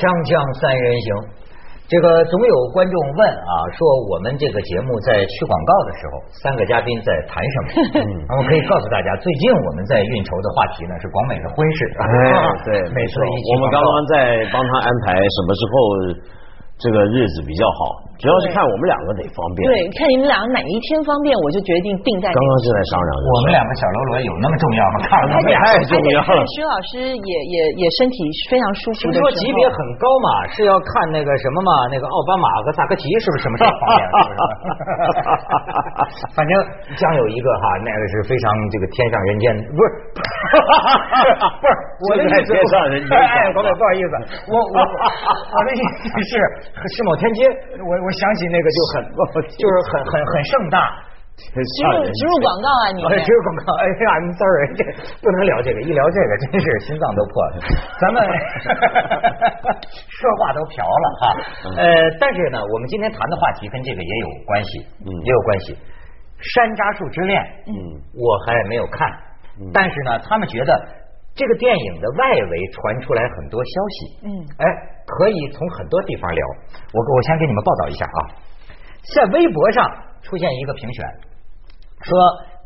锵锵三人行，这个总有观众问啊，说我们这个节目在去广告的时候，三个嘉宾在谈什么？我可以告诉大家，最近我们在运筹的话题呢是广美的婚事。哎，对，没错我们刚刚在帮他安排什么时候。这个日子比较好，主要是看我们两个哪方便。对，看你们两个哪一天方便，我就决定定在。刚刚就在商量。我们两个小喽啰有那么重要吗？看了 太重要了。徐老师也也也身体非常舒服。说级别很高嘛，是要看那个什么嘛？那个奥巴马和萨科齐是不是什么时候方便？反正将有一个哈，那个是非常这个天上人间，不是不是我的意思，天上人间。哎，不好意思，我我我的意思是。世贸天阶，我我想起那个就很，就是很很很盛大，植入植入广告啊，你植入广告，哎呀，I'm sorry，这不能聊这个，一聊这个真是心脏都破了。咱们 说话都瓢了哈，呃，但是呢，我们今天谈的话题跟这个也有关系，嗯，也有关系。山楂树之恋，嗯，我还没有看，但是呢，他们觉得。这个电影的外围传出来很多消息，嗯，哎，可以从很多地方聊。我我先给你们报道一下啊，在微博上出现一个评选，说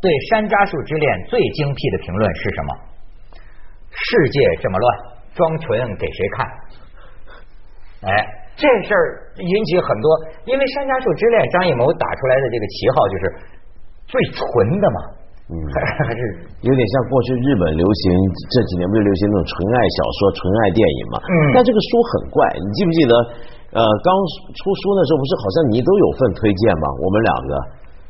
对《山楂树之恋》最精辟的评论是什么？世界这么乱，装纯给谁看？哎，这事儿引起很多，因为《山楂树之恋》张艺谋打出来的这个旗号就是最纯的嘛。嗯，还 是有点像过去日本流行这几年不是流行那种纯爱小说、纯爱电影嘛？嗯，但这个书很怪，你记不记得？呃，刚出书的时候，不是好像你都有份推荐吗？我们两个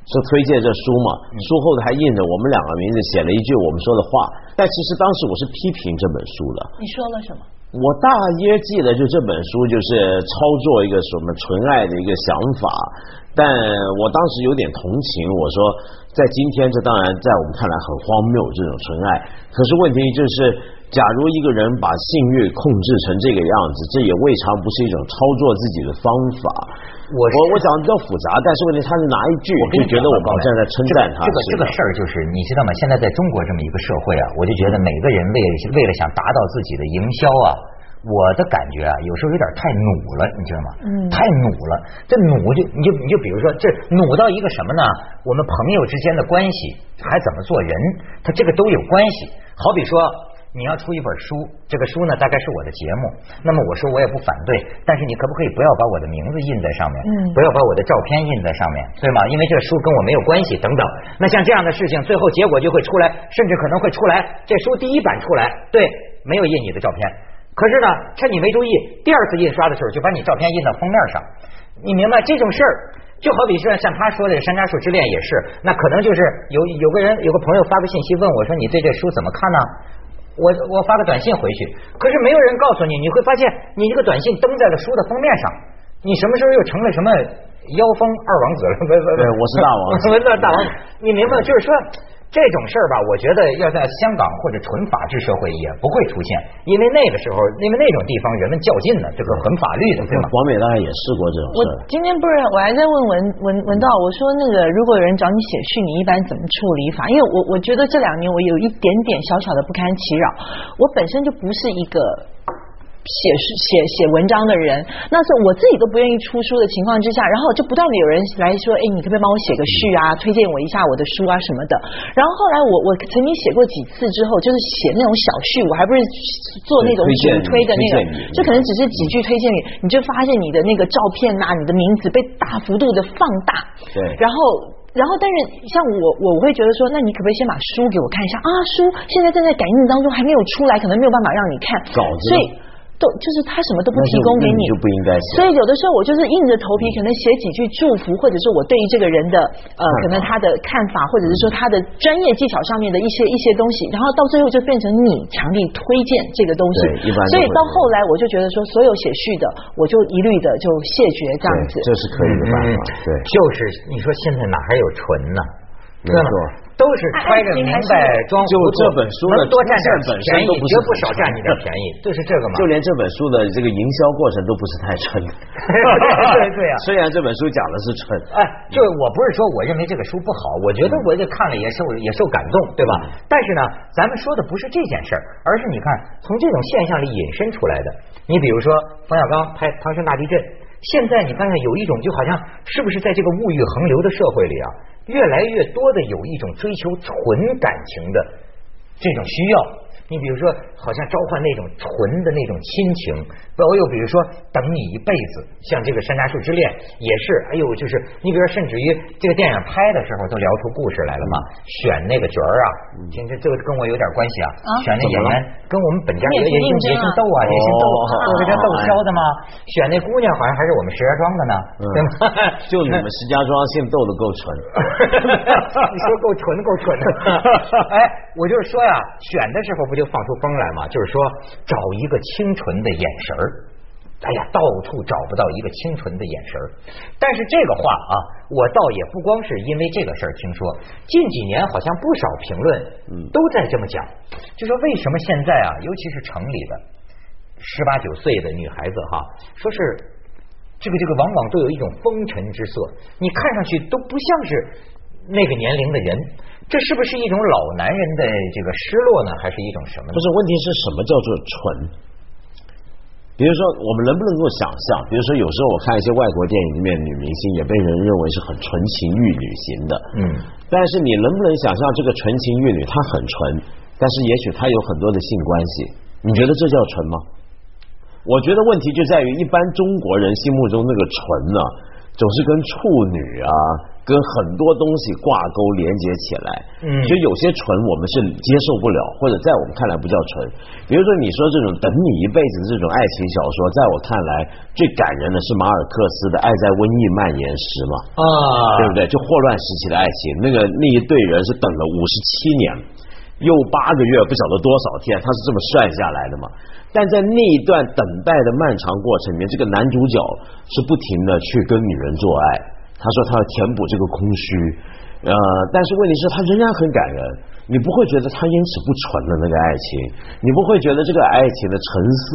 说推荐这书嘛，书后头还印着我们两个名字，写了一句我们说的话。但其实当时我是批评这本书的。你说了什么？我大约记得，就这本书就是操作一个什么纯爱的一个想法，但我当时有点同情，我说在今天这当然在我们看来很荒谬这种纯爱，可是问题就是，假如一个人把性欲控制成这个样子，这也未尝不是一种操作自己的方法。我我我讲的比较复杂，但是问题他是拿一句，我就觉得我们站在称赞他。这个这个事儿就是，你知道吗？现在在中国这么一个社会啊，我就觉得每个人为为了想达到自己的营销啊，我的感觉啊，有时候有点太努了，你知道吗？嗯。太努了，这努就你就你就比如说，这努到一个什么呢？我们朋友之间的关系还怎么做人？他这个都有关系。好比说。你要出一本书，这个书呢大概是我的节目，那么我说我也不反对，但是你可不可以不要把我的名字印在上面，嗯，不要把我的照片印在上面，对吗？因为这书跟我没有关系，等等。那像这样的事情，最后结果就会出来，甚至可能会出来，这书第一版出来，对，没有印你的照片，可是呢，趁你没注意，第二次印刷的时候就把你照片印到封面上，你明白这种事儿？就好比是像他说的《山楂树之恋》也是，那可能就是有有个人有个朋友发个信息问我说：“你对这书怎么看呢？”我我发个短信回去，可是没有人告诉你，你会发现你这个短信登在了书的封面上，你什么时候又成了什么妖风二王子了？不不不，我是大王，我是大王，你明白？就是说。这种事儿吧，我觉得要在香港或者纯法治社会也不会出现，因为那个时候，因为那种地方人们较劲呢，这个很法律的，对吗？广美当然也试过这种事。我今天不是，我还在问文文文道，我说那个如果有人找你写序，你一般怎么处理法？因为我我觉得这两年我有一点点小小的不堪其扰，我本身就不是一个。写写写文章的人，那是我自己都不愿意出书的情况之下，然后就不断的有人来说，哎，你可不可以帮我写个序啊，推荐我一下我的书啊什么的。然后后来我我曾经写过几次之后，就是写那种小序，我还不是做那种主推的那个，就可能只是几句推荐你，你就发现你的那个照片呐，你的名字被大幅度的放大。对。然后然后但是像我我会觉得说，那你可不可以先把书给我看一下啊？书现在正在改印当中，还没有出来，可能没有办法让你看。稿子。所以。都就是他什么都不提供给你，就不应该。所以有的时候我就是硬着头皮，可能写几句祝福，或者是我对于这个人的呃，可能他的看法，或者是说他的专业技巧上面的一些一些东西，然后到最后就变成你强力推荐这个东西。所以到后来我就觉得说，所有写序的，我就一律的就谢绝这样子。这是可以的办法。对，就是你说现在哪还有纯呢？没错。都是揣着明白装糊涂。就这本书的能多占点本身，都不是绝不少占你点便宜，就是这个嘛。就连这本书的这个营销过程都不是太纯。对对啊 虽然这本书讲的是纯，哎，就我不是说我认为这个书不好，我觉得我就看了也受也受感动，对吧？但是呢，咱们说的不是这件事儿，而是你看从这种现象里引申出来的。你比如说冯小刚拍《唐山大地震》，现在你发现有一种就好像是不是在这个物欲横流的社会里啊，越来越多的有一种追求纯感情的这种需要。你比如说，好像召唤那种纯的那种亲情，包又比如说等你一辈子，像这个《山楂树之恋》也是，哎呦，就是你比如说，甚至于这个电影拍的时候都聊出故事来了嘛，选那个角儿啊，这这这个跟我有点关系啊，选那演员跟我们本家也也姓也姓窦啊，也姓窦，都是这窦骁的吗，选那姑娘好像还是我们石家庄的呢，对吗？就你们石家庄姓窦的够纯。你说够纯够纯的，哎，我就是说呀，选的时候不就放出风来吗？就是说找一个清纯的眼神儿。哎呀，到处找不到一个清纯的眼神儿。但是这个话啊，我倒也不光是因为这个事儿听说，近几年好像不少评论都在这么讲，就说为什么现在啊，尤其是城里的十八九岁的女孩子哈，说是这个这个往往都有一种风尘之色，你看上去都不像是那个年龄的人，这是不是一种老男人的这个失落呢？还是一种什么呢？不是，问题是什么叫做纯？比如说，我们能不能够想象？比如说，有时候我看一些外国电影里面，女明星也被人认为是很纯情玉女型的。嗯。但是你能不能想象，这个纯情玉女她很纯，但是也许她有很多的性关系？你觉得这叫纯吗？我觉得问题就在于，一般中国人心目中那个纯呢，总是跟处女啊，跟很多东西挂钩连接起来。嗯所以有些纯我们是接受不了，或者在我们看来不叫纯。比如说你说这种等你一辈子的这种爱情小说，在我看来最感人的是马尔克斯的《爱在瘟疫蔓延时》嘛。啊，对不对？就霍乱时期的爱情，那个那一对人是等了五十七年，又八个月，不晓得多少天，他是这么算下来的嘛。但在那一段等待的漫长过程里面，这个男主角是不停的去跟女人做爱，他说他要填补这个空虚，呃，但是问题是，他仍然很感人，你不会觉得他因此不纯的那个爱情，你不会觉得这个爱情的成色，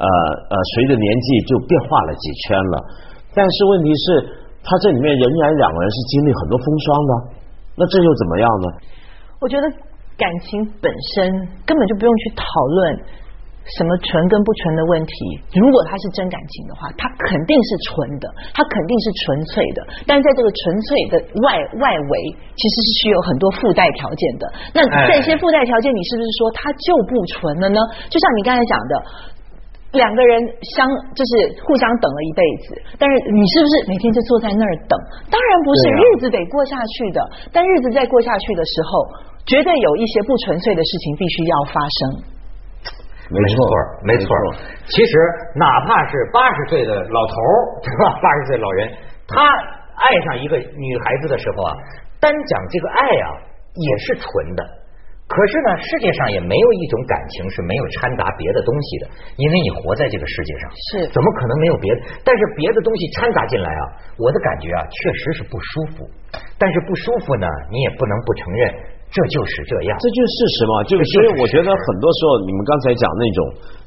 呃呃，随着年纪就变化了几圈了。但是问题是，他这里面仍然两个人是经历很多风霜的，那这又怎么样呢？我觉得感情本身根本就不用去讨论什么纯跟不纯的问题。如果它是真感情的话，它肯定是纯的，它肯定是纯粹的。但是在这个纯粹的外外围，其实是需有很多附带条件的。那这些附带条件，你是不是说它就不纯了呢？就像你刚才讲的。两个人相就是互相等了一辈子，但是你是不是每天就坐在那儿等？当然不是，啊日子得过下去的。但日子在过下去的时候，绝对有一些不纯粹的事情必须要发生。没错，没错。其实哪怕是八十岁的老头儿，对吧？八十岁老人，他爱上一个女孩子的时候啊，单讲这个爱啊，也是纯的。可是呢，世界上也没有一种感情是没有掺杂别的东西的，因为你活在这个世界上，是怎么可能没有别的？但是别的东西掺杂进来啊，我的感觉啊，确实是不舒服。但是不舒服呢，你也不能不承认，这就是这样。这就是事实嘛，就是所以我觉得很多时候你们刚才讲那种，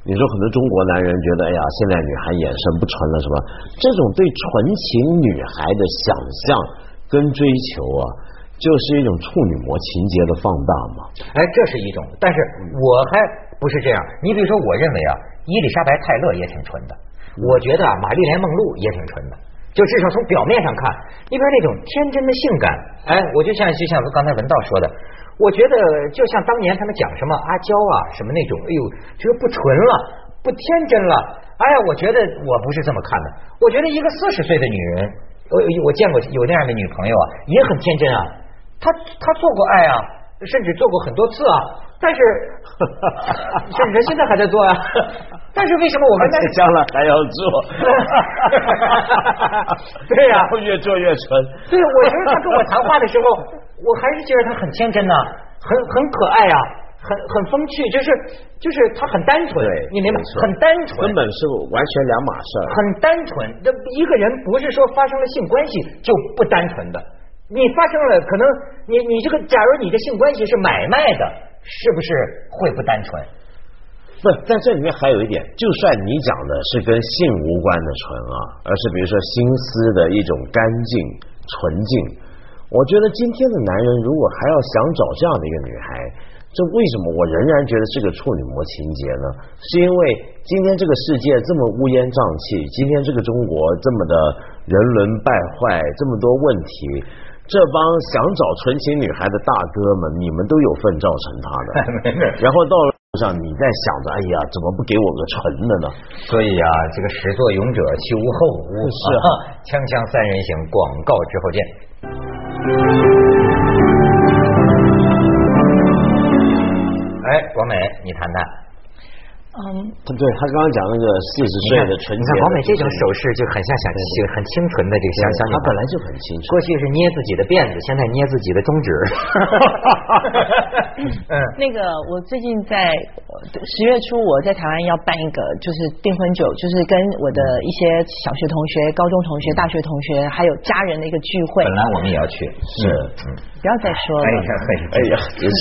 你说很多中国男人觉得，哎呀，现在女孩眼神不纯了什么，这种对纯情女孩的想象跟追求啊，就是一种处女膜情节的放大嘛。哎，这是一种，但是我还不是这样。你比如说，我认为啊，伊丽莎白泰勒也挺纯的，我觉得啊，玛丽莲梦露也挺纯的。就至少从表面上看，一边那种天真的性感，哎，我就像就像刚才文道说的，我觉得就像当年他们讲什么阿娇啊什么那种，哎呦，这个不纯了，不天真了。哎呀，我觉得我不是这么看的，我觉得一个四十岁的女人，我我见过有那样的女朋友啊，也很天真啊，她她做过爱啊，甚至做过很多次啊，但是 甚至现在还在做啊。但是为什么我们在将来还要做，对呀、越做越纯。对，我觉得他跟我谈话的时候，我还是觉得他很天真呐、很很可爱啊，很很风趣，就是就是他很单纯，你明白没？错很单纯，根本是完全两码事儿。很单纯。这一个人不是说发生了性关系就不单纯的。你发生了可能你你这个，假如你的性关系是买卖的，是不是会不单纯？不，在这里面还有一点，就算你讲的是跟性无关的纯啊，而是比如说心思的一种干净纯净，我觉得今天的男人如果还要想找这样的一个女孩，这为什么我仍然觉得是个处女膜情节呢？是因为今天这个世界这么乌烟瘴气，今天这个中国这么的人伦败坏，这么多问题。这帮想找纯情女孩的大哥们，你们都有份造成他的。然后到了路上，你在想着，哎呀，怎么不给我个纯的呢？所以啊，这个始作俑者休后无是啊，锵锵三人行，广告之后见。哎，广美，你谈谈。嗯，对他刚刚讲那个四十岁的纯洁，王美这种手势就很像想很清纯的这个小小女，她本来就很清纯。过去是捏自己的辫子，现在捏自己的中指。嗯，那个我最近在十月初我在台湾要办一个就是订婚酒，就是跟我的一些小学同学、高中同学、大学同学还有家人的一个聚会。本来我们也要去，是，不要再说了。哎呀，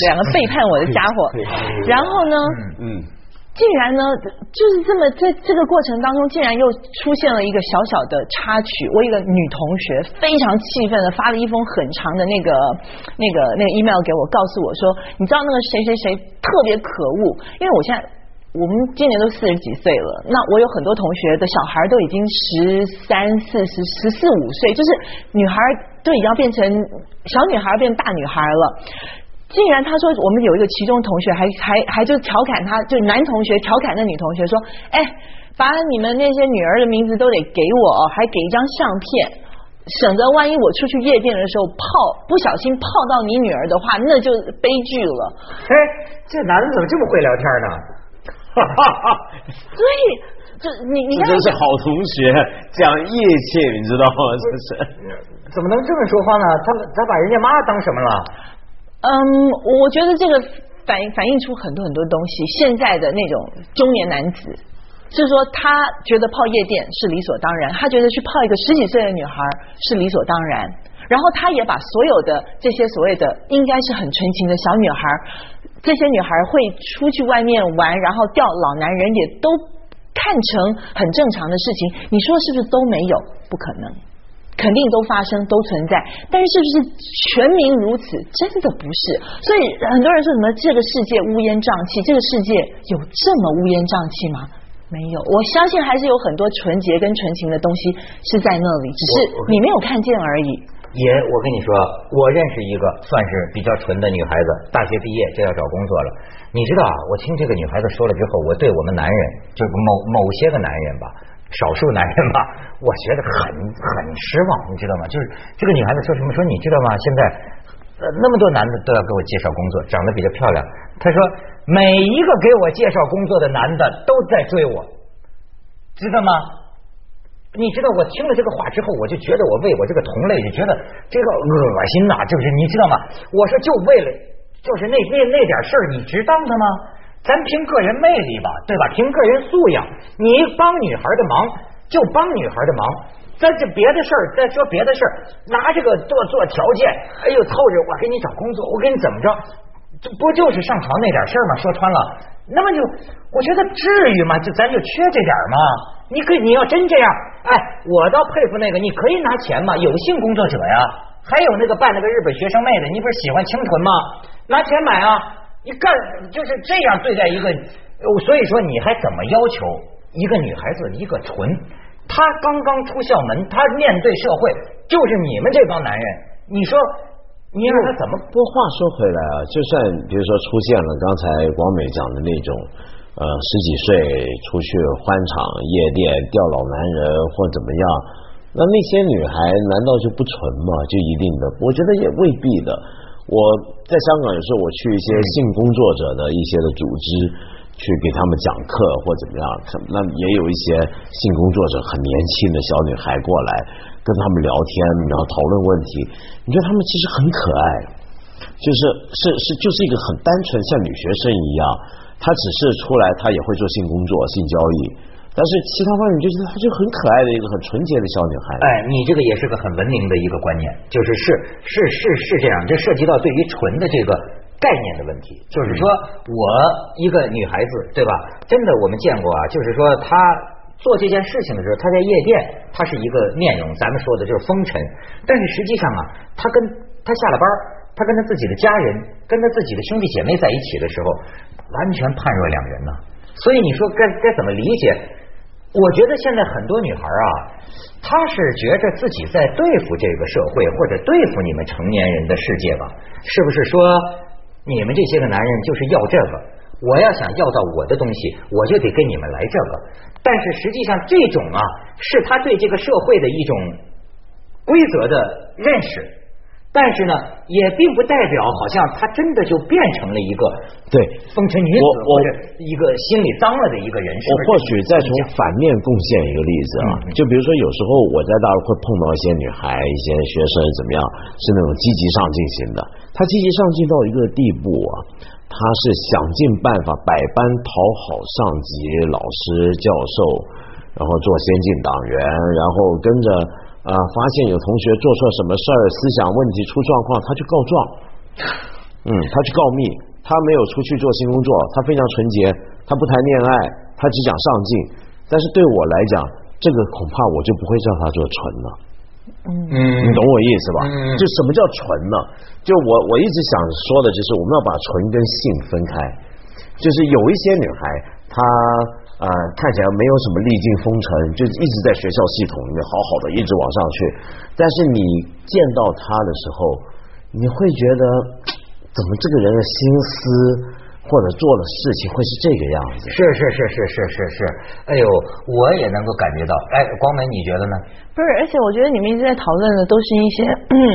两个背叛我的家伙。然后呢？嗯。竟然呢，就是这么在这个过程当中，竟然又出现了一个小小的插曲。我一个女同学非常气愤的发了一封很长的那个那个那个 email 给我，告诉我说，你知道那个谁谁谁特别可恶，因为我现在我们今年都四十几岁了，那我有很多同学的小孩都已经十三四十十四五岁，就是女孩都已经要变成小女孩变大女孩了。竟然他说我们有一个其中同学还还还就调侃他，就男同学调侃那女同学说，哎，把你们那些女儿的名字都得给我，还给一张相片，省得万一我出去夜店的时候泡不小心泡到你女儿的话，那就悲剧了。哎，这男的怎么这么会聊天呢？哈哈哈！所以，就你你看，真是好同学，讲义气，你知道吗？这是怎么能这么说话呢？他他把人家妈当什么了？嗯，我觉得这个反反映出很多很多东西。现在的那种中年男子，是说他觉得泡夜店是理所当然，他觉得去泡一个十几岁的女孩是理所当然。然后他也把所有的这些所谓的应该是很纯情的小女孩，这些女孩会出去外面玩，然后钓老男人，也都看成很正常的事情。你说是不是都没有？不可能。肯定都发生，都存在，但是是不是全民如此？真的不是。所以很多人说什么这个世界乌烟瘴气，这个世界有这么乌烟瘴气吗？没有，我相信还是有很多纯洁跟纯情的东西是在那里，只是你没有看见而已。也，我跟你说，我认识一个算是比较纯的女孩子，大学毕业就要找工作了。你知道啊，我听这个女孩子说了之后，我对我们男人，就是某某些个男人吧。少数男人吧，我觉得很很失望，你知道吗？就是这个女孩子说什么？说你知道吗？现在呃那么多男的都要给我介绍工作，长得比较漂亮。她说每一个给我介绍工作的男的都在追我，知道吗？你知道我听了这个话之后，我就觉得我为我这个同类就觉得这个恶心呐，就是你知道吗？我说就为了就是那那那点事儿，你值当的吗？咱凭个人魅力吧，对吧？凭个人素养，你帮女孩的忙就帮女孩的忙。咱这别的事儿，再说别的事儿，拿这个做做条件，哎呦，凑着我给你找工作，我给你怎么着？这不就是上床那点事儿吗？说穿了，那么就我觉得至于吗？就咱就缺这点吗？你可，你要真这样，哎，我倒佩服那个，你可以拿钱吗？有性工作者呀，还有那个扮那个日本学生妹的，你不是喜欢清纯吗？拿钱买啊！你干就是这样对待一个，所以说你还怎么要求一个女孩子一个纯？她刚刚出校门，她面对社会就是你们这帮男人，你说你让她怎么？不过话说回来啊，就算比如说出现了刚才广美讲的那种，呃，十几岁出去欢场夜店钓老男人或怎么样，那那些女孩难道就不纯吗？就一定的？我觉得也未必的。我在香港有时候我去一些性工作者的一些的组织去给他们讲课或怎么样，那也有一些性工作者很年轻的小女孩过来跟他们聊天，然后讨论问题。你觉得他们其实很可爱，就是是是就是一个很单纯像女学生一样，她只是出来她也会做性工作、性交易，但是其他方面就觉得她就很可爱的一个很纯洁的小女孩。哎，你这个也是个很文明的一个观念，就是是是是是这样，这涉及到对于纯的这个概念的问题。就是说我一个女孩子，对吧？真的我们见过啊，就是说她做这件事情的时候，她在夜店，她是一个面容，咱们说的就是风尘。但是实际上啊，她跟她下了班，她跟她自己的家人，跟她自己的兄弟姐妹在一起的时候，完全判若两人呐。所以你说该该怎么理解？我觉得现在很多女孩啊，她是觉着自己在对付这个社会，或者对付你们成年人的世界吧？是不是说你们这些个男人就是要这个？我要想要到我的东西，我就得跟你们来这个。但是实际上，这种啊，是他对这个社会的一种规则的认识。但是呢，也并不代表好像他真的就变成了一个对风尘女子或者一个心里脏了的一个人。我或许再从反面贡献一个例子啊，就比如说有时候我在大陆会碰到一些女孩、一些学生怎么样，是那种积极上进型的。她积极上进到一个地步啊，她是想尽办法百般讨好上级、老师、教授，然后做先进党员，然后跟着。啊，发现有同学做错什么事儿，思想问题出状况，他去告状。嗯，他去告密，他没有出去做新工作，他非常纯洁，他不谈恋爱，他只讲上进。但是对我来讲，这个恐怕我就不会叫他做纯了。嗯，你懂我意思吧？嗯，就什么叫纯呢？就我我一直想说的就是我们要把纯跟性分开。就是有一些女孩，她。啊，看起来没有什么历尽风尘，就一直在学校系统里面好好的一直往上去。但是你见到他的时候，你会觉得 怎么这个人的心思或者做的事情会是这个样子？是是是是是是是。哎呦，我也能够感觉到。哎，光美你觉得呢？不是，而且我觉得你们一直在讨论的都是一些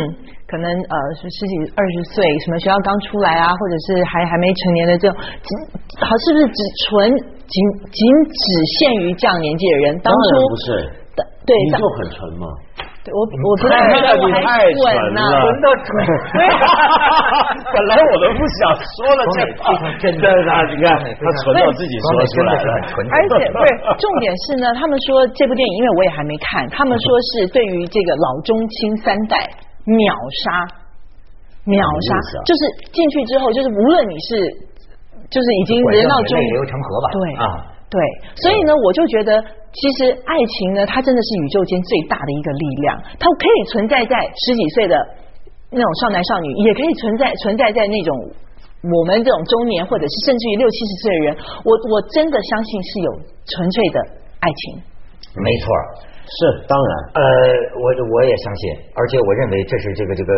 可能呃是十几二十岁，什么学校刚出来啊，或者是还还没成年的这种，好是不是只纯？仅仅只限于这样年纪的人，当初不是，对，你就很纯吗？对我我不太你太纯了，纯到纯。本来我都不想说了，这真的啊！你看他纯到自己说出来了，而且不是重点是呢，他们说这部电影，因为我也还没看，他们说是对于这个老中青三代秒杀，秒杀，就是进去之后，就是无论你是。就是已经人到中流成河吧？对啊，对，所以呢，我就觉得其实爱情呢，它真的是宇宙间最大的一个力量，它可以存在在十几岁的那种少男少女，也可以存在存在在那种我们这种中年，或者是甚至于六七十岁的人。我我真的相信是有纯粹的爱情，没错。是当然，呃，我我也相信，而且我认为这是这个这个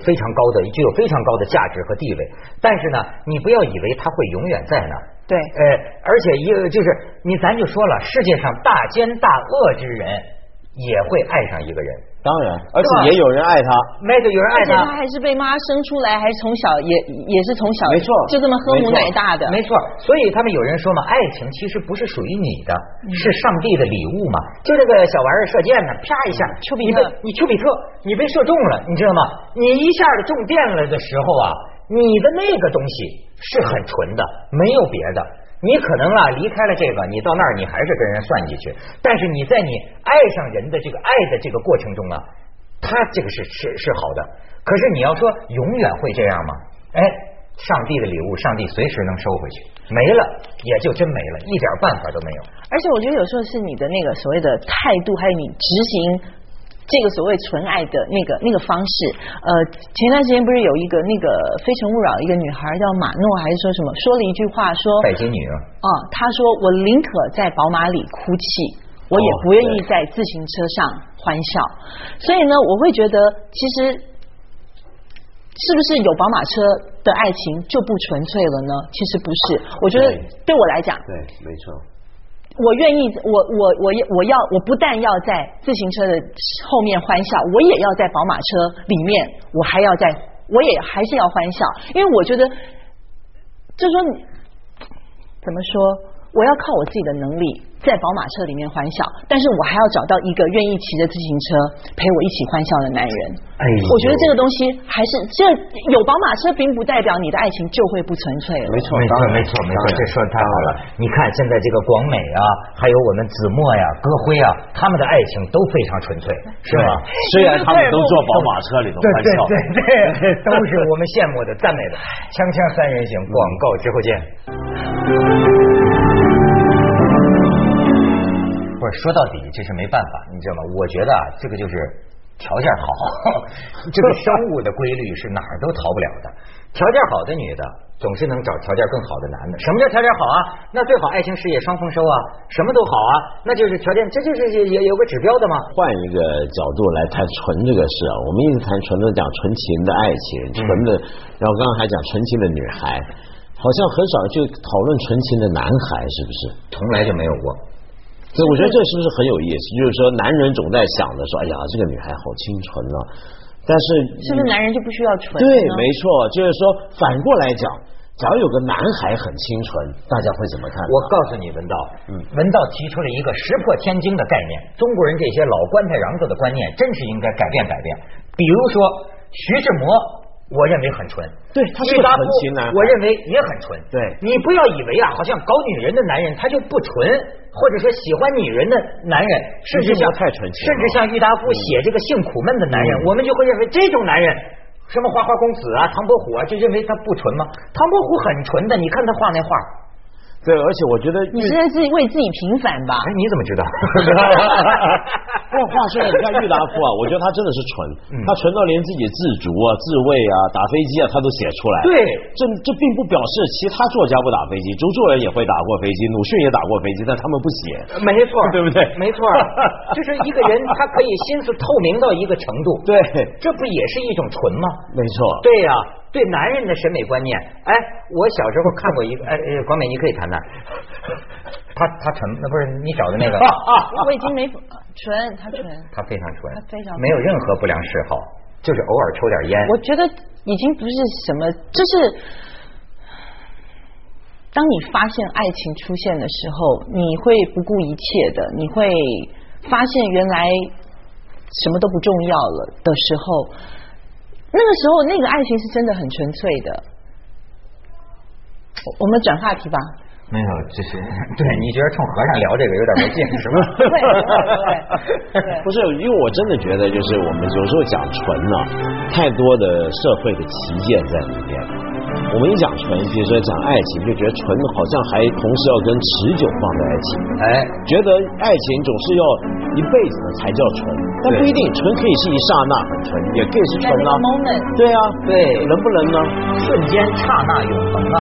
非常高的，具有非常高的价值和地位。但是呢，你不要以为它会永远在那儿。对，呃，而且一个就是你，咱就说了，世界上大奸大恶之人也会爱上一个人。当然，而且也有人爱他，没错，有人爱他，他还是被妈生出来，还是从小也也是从小没错，就这么喝母奶大的，没错。所以他们有人说嘛，爱情其实不是属于你的，是上帝的礼物嘛。就这个小玩意儿射箭呢，啪一下，丘比特，你丘比特，你被射中了，你知道吗？你一下子中箭了的时候啊，你的那个东西是很纯的，没有别的。你可能啊离开了这个，你到那儿你还是跟人算计去。但是你在你爱上人的这个爱的这个过程中啊，他这个是是是好的。可是你要说永远会这样吗？哎，上帝的礼物，上帝随时能收回去，没了也就真没了，一点办法都没有。而且我觉得有时候是你的那个所谓的态度，还有你执行。这个所谓纯爱的那个那个方式，呃，前段时间不是有一个那个《非诚勿扰》一个女孩叫马诺，还是说什么，说了一句话说，北京女啊，她说我宁可在宝马里哭泣，我也不愿意在自行车上欢笑。所以呢，我会觉得其实是不是有宝马车的爱情就不纯粹了呢？其实不是，我觉得对我来讲，对，没错。我愿意，我我我我要，我不但要在自行车的后面欢笑，我也要在宝马车里面，我还要在，我也还是要欢笑，因为我觉得，就说怎么说，我要靠我自己的能力在宝马车里面欢笑，但是我还要找到一个愿意骑着自行车陪我一起欢笑的男人。哎我觉得这个东西还是这有宝马车，并不代表你的爱情就会不纯粹了。没错，没错当然没错没错，这说的太好了。你看现在这个广美啊，还有我们子墨呀、歌辉啊，他们的爱情都非常纯粹，是吧？虽然他们都坐宝马车里头欢笑，对对对，都是我们羡慕的、赞美的。锵锵三人行，广告之后见。说到底，这是没办法，你知道吗？我觉得啊，这个就是条件好，这个生物的规律是哪儿都逃不了的。条件好的女的总是能找条件更好的男的。什么叫条件好啊？那最好爱情事业双丰收啊，什么都好啊，那就是条件，这就是也也有个指标的嘛。换一个角度来谈纯这个事啊，我们一直谈纯的讲纯情的爱情，纯的，然后刚刚还讲纯情的女孩，好像很少去讨论纯情的男孩，是不是？从来就没有过。所以我觉得这是不是很有意思？就是说，男人总在想着说，哎呀，这个女孩好清纯啊，但是是不是男人就不需要纯？对，没错，就是说反过来讲，假如有个男孩很清纯，大家会怎么看？我告诉你，文道，嗯文道提出了一个石破天惊的概念，中国人这些老棺材瓤子的观念，真是应该改变改变。比如说，徐志摩，我认为很纯，对他是个郁达夫纯情男我认为也很纯。对你不要以为啊，好像搞女人的男人他就不纯，或者说喜欢女人的男人，甚至像太纯情甚至像郁达夫写这个性苦闷的男人，嗯我们就会认为这种男人。什么花花公子啊，唐伯虎啊，就认为他不纯吗？唐伯虎很纯的，你看他画那画，对，而且我觉得你现在自己为自己平反吧？哎，你怎么知道？不过话说，你看郁达夫啊，我觉得他真的是纯，嗯他纯到连自己自足啊、自卫啊、打飞机啊，他都写出来。对这这并不表示其他作家不打飞机，周作人也会打过飞机，鲁迅也打过飞机，但他们不写。没错，对不对没错，就是一个人他可以心思透明到一个程度，对，这不也是一种纯吗？没错。对呀、对男人的审美观念，哎，我小时候看过一个，哎，哎广美你可以谈谈，他他纯，那不是你找的那个，啊 啊我已经没纯，他纯。他非常纯，他非常没有任何不良嗜好，就是偶尔抽点烟。我觉得已经不是什么，就是当你发现爱情出现的时候，你会不顾一切的，你会发现原来什么都不重要了的时候，那个时候那个爱情是真的很纯粹的。我我们转话题吧。没有，就是 对你觉得冲和尚聊这个有点没劲是吧？不是，因为我真的觉得，就是我们有时候讲纯呢、太多的社会的旗舰在里面。我们一讲纯，比如说讲爱情，就觉得纯好像还同时要跟持久放在一起，哎，觉得爱情总是要一辈子的才叫纯，但不一定，纯可以是一刹那很纯，也可以是纯啊对啊，对能不能呢？瞬间刹那永恒啊！